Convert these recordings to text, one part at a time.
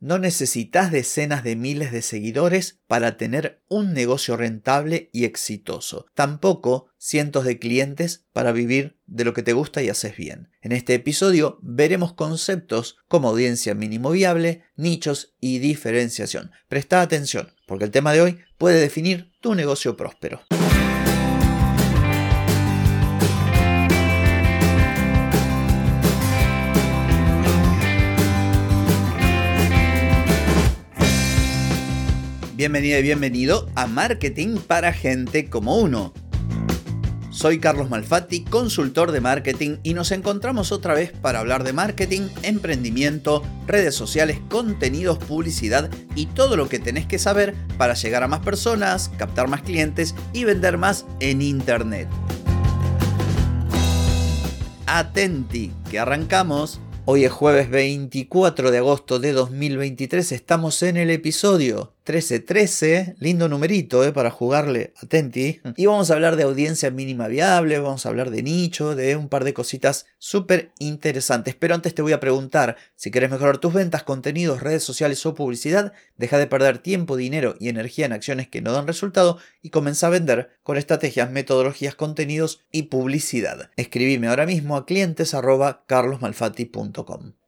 No necesitas decenas de miles de seguidores para tener un negocio rentable y exitoso. Tampoco cientos de clientes para vivir de lo que te gusta y haces bien. En este episodio veremos conceptos como audiencia mínimo viable, nichos y diferenciación. Presta atención, porque el tema de hoy puede definir tu negocio próspero. Bienvenida y bienvenido a Marketing para Gente como Uno. Soy Carlos Malfatti, consultor de marketing y nos encontramos otra vez para hablar de marketing, emprendimiento, redes sociales, contenidos, publicidad y todo lo que tenés que saber para llegar a más personas, captar más clientes y vender más en Internet. Atenti, que arrancamos. Hoy es jueves 24 de agosto de 2023, estamos en el episodio 1313, lindo numerito eh, para jugarle, atenti. Y vamos a hablar de audiencia mínima viable, vamos a hablar de nicho, de un par de cositas súper interesantes. Pero antes te voy a preguntar, si quieres mejorar tus ventas, contenidos, redes sociales o publicidad, deja de perder tiempo, dinero y energía en acciones que no dan resultado y comienza a vender con estrategias, metodologías, contenidos y publicidad. Escribime ahora mismo a clientes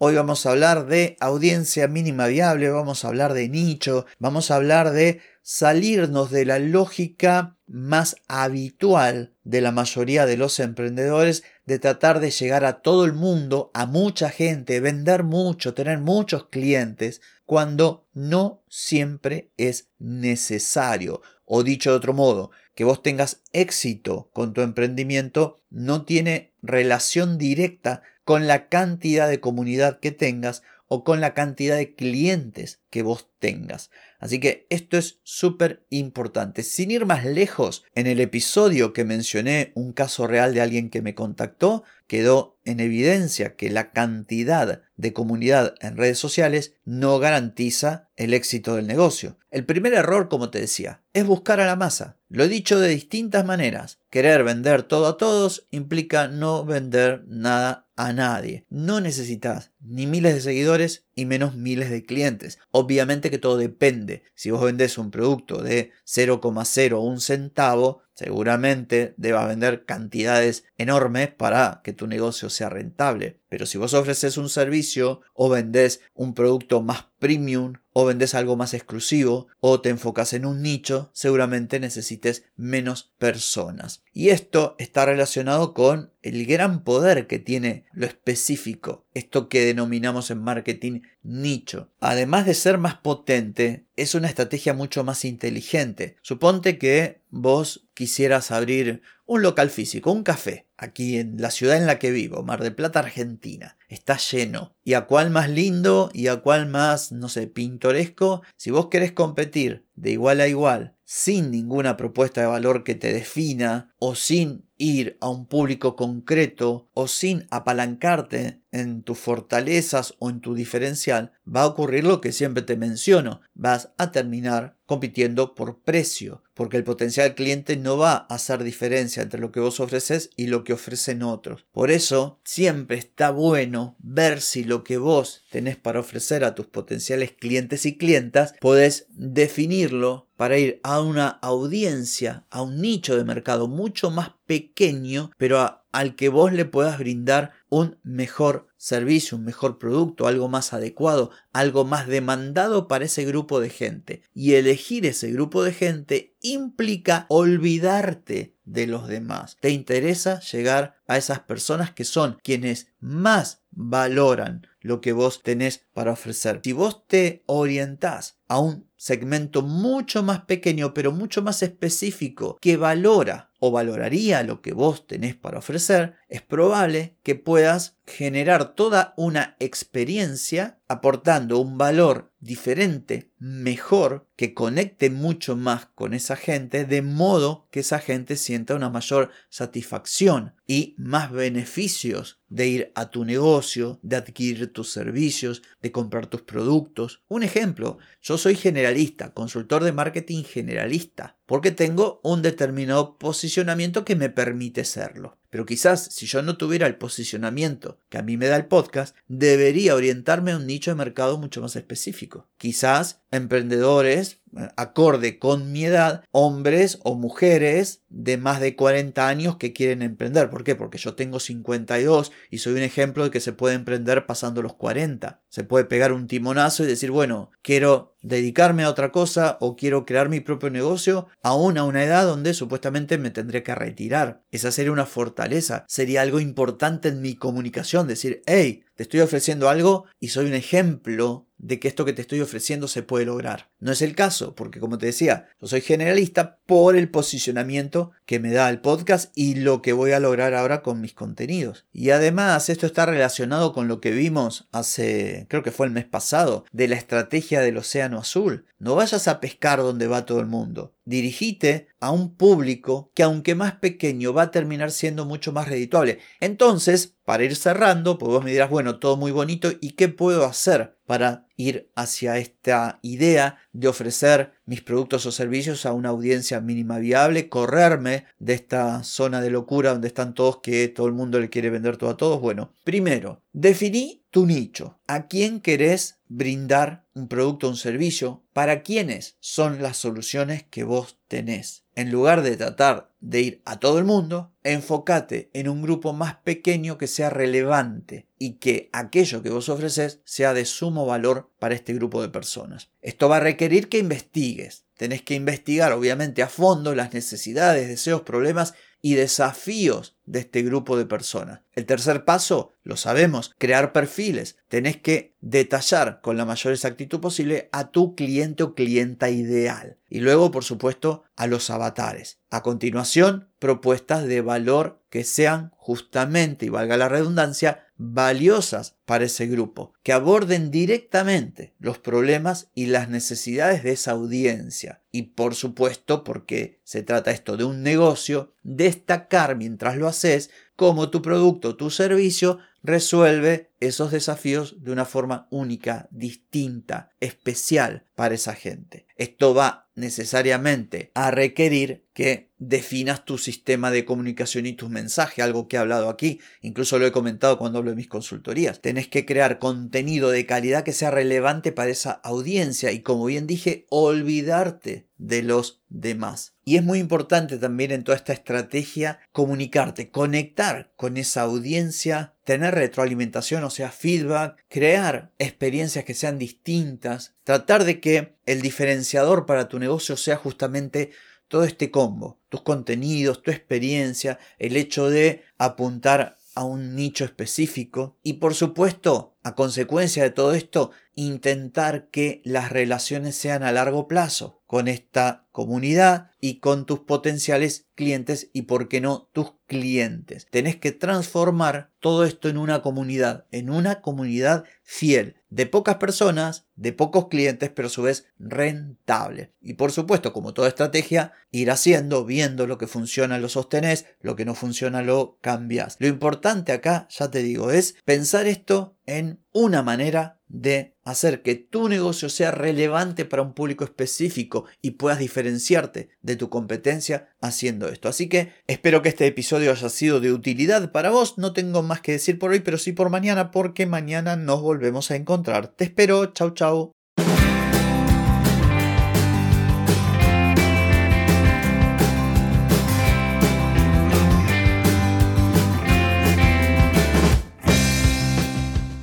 Hoy vamos a hablar de audiencia mínima viable, vamos a hablar de nicho, vamos a hablar de salirnos de la lógica más habitual de la mayoría de los emprendedores de tratar de llegar a todo el mundo, a mucha gente, vender mucho, tener muchos clientes, cuando no siempre es necesario. O dicho de otro modo, que vos tengas éxito con tu emprendimiento no tiene relación directa con la cantidad de comunidad que tengas o con la cantidad de clientes que vos tengas. Así que esto es súper importante. Sin ir más lejos, en el episodio que mencioné un caso real de alguien que me contactó, quedó en evidencia que la cantidad de comunidad en redes sociales no garantiza el éxito del negocio. El primer error, como te decía, es buscar a la masa. Lo he dicho de distintas maneras. Querer vender todo a todos implica no vender nada a nadie. No necesitas ni miles de seguidores y menos miles de clientes. Obviamente que todo depende. Si vos vendés un producto de 0,01 centavo, seguramente debas vender cantidades enormes para que tu negocio sea rentable. Pero si vos ofreces un servicio o vendés un producto más premium o vendes algo más exclusivo o te enfocas en un nicho, seguramente necesites menos personas. Y esto está relacionado con el gran poder que tiene lo específico, esto que denominamos en marketing nicho. Además de ser más potente, es una estrategia mucho más inteligente. Suponte que vos quisieras abrir un local físico, un café, aquí en la ciudad en la que vivo, Mar del Plata, Argentina. Está lleno. ¿Y a cuál más lindo y a cuál más, no sé, pintoresco? Si vos querés competir de igual a igual, sin ninguna propuesta de valor que te defina, o sin ir a un público concreto, o sin apalancarte en tus fortalezas o en tu diferencial, va a ocurrir lo que siempre te menciono. Vas a terminar compitiendo por precio, porque el potencial cliente no va a hacer diferencia entre lo que vos ofreces y lo que ofrecen otros. Por eso, siempre está bueno ver si lo que vos tenés para ofrecer a tus potenciales clientes y clientas, podés definirlo para ir a una audiencia, a un nicho de mercado mucho más pequeño, pero al que vos le puedas brindar un mejor servicio, un mejor producto, algo más adecuado, algo más demandado para ese grupo de gente. Y elegir ese grupo de gente implica olvidarte de los demás. Te interesa llegar a esas personas que son quienes más valoran lo que vos tenés para ofrecer. Si vos te orientás a un segmento mucho más pequeño, pero mucho más específico, que valora o valoraría lo que vos tenés para ofrecer, es probable que puedas generar toda una experiencia aportando un valor diferente, mejor, que conecte mucho más con esa gente, de modo que esa gente sienta una mayor satisfacción y más beneficios de ir a tu negocio, de adquirir tus servicios, de comprar tus productos. Un ejemplo, yo soy generalista, consultor de marketing generalista, porque tengo un determinado posicionamiento que me permite serlo. Pero quizás si yo no tuviera el posicionamiento que a mí me da el podcast, debería orientarme a un nicho de mercado mucho más específico. Quizás emprendedores acorde con mi edad, hombres o mujeres de más de 40 años que quieren emprender. ¿Por qué? Porque yo tengo 52 y soy un ejemplo de que se puede emprender pasando los 40. Se puede pegar un timonazo y decir, bueno, quiero dedicarme a otra cosa o quiero crear mi propio negocio aún a una edad donde supuestamente me tendré que retirar. Esa sería una fortaleza, sería algo importante en mi comunicación, decir, hey, te estoy ofreciendo algo y soy un ejemplo de que esto que te estoy ofreciendo se puede lograr. No es el caso, porque como te decía, yo soy generalista por el posicionamiento que me da el podcast y lo que voy a lograr ahora con mis contenidos. Y además esto está relacionado con lo que vimos hace, creo que fue el mes pasado, de la estrategia del Océano Azul. No vayas a pescar donde va todo el mundo. Dirigite a un público que aunque más pequeño va a terminar siendo mucho más redituable. Entonces, para ir cerrando, pues vos me dirás, bueno, todo muy bonito, ¿y qué puedo hacer para ir hacia esta idea de ofrecer mis productos o servicios a una audiencia mínima viable, correrme de esta zona de locura donde están todos que todo el mundo le quiere vender todo a todos. Bueno, primero, definí tu nicho. ¿A quién querés brindar un producto o un servicio? ¿Para quiénes son las soluciones que vos tenés? En lugar de tratar de ir a todo el mundo, enfócate en un grupo más pequeño que sea relevante y que aquello que vos ofreces sea de sumo valor para este grupo de personas. Esto va a requerir que investigues. Tenés que investigar obviamente a fondo las necesidades, deseos, problemas y desafíos de este grupo de personas. El tercer paso, lo sabemos, crear perfiles. Tenés que detallar con la mayor exactitud posible a tu cliente o clienta ideal. Y luego, por supuesto, a los avatares. A continuación, propuestas de valor que sean justamente, y valga la redundancia, valiosas para ese grupo, que aborden directamente los problemas y las necesidades de esa audiencia. Y por supuesto, porque se trata esto de un negocio, destacar mientras lo haces cómo tu producto, tu servicio resuelve esos desafíos de una forma única, distinta, especial para esa gente. Esto va necesariamente a requerir que definas tu sistema de comunicación y tus mensajes, algo que he hablado aquí, incluso lo he comentado cuando hablo de mis consultorías. Tenés que crear contenido de calidad que sea relevante para esa audiencia y como bien dije, olvidarte de los demás. Y es muy importante también en toda esta estrategia comunicarte, conectar con esa audiencia, tener retroalimentación, sea, feedback, crear experiencias que sean distintas, tratar de que el diferenciador para tu negocio sea justamente todo este combo, tus contenidos, tu experiencia, el hecho de apuntar a un nicho específico y por supuesto, a consecuencia de todo esto, intentar que las relaciones sean a largo plazo con esta comunidad y con tus potenciales clientes y, por qué no, tus clientes. Tenés que transformar todo esto en una comunidad, en una comunidad fiel, de pocas personas, de pocos clientes, pero a su vez rentable. Y por supuesto, como toda estrategia, ir haciendo, viendo lo que funciona lo sostenés, lo que no funciona lo cambias. Lo importante acá, ya te digo, es pensar esto en una manera de hacer que tu negocio sea relevante para un público específico y puedas diferenciarte de tu competencia haciendo esto. Así que espero que este episodio haya sido de utilidad para vos. No tengo más que decir por hoy, pero sí por mañana, porque mañana nos volvemos a encontrar. Te espero. Chau, chau.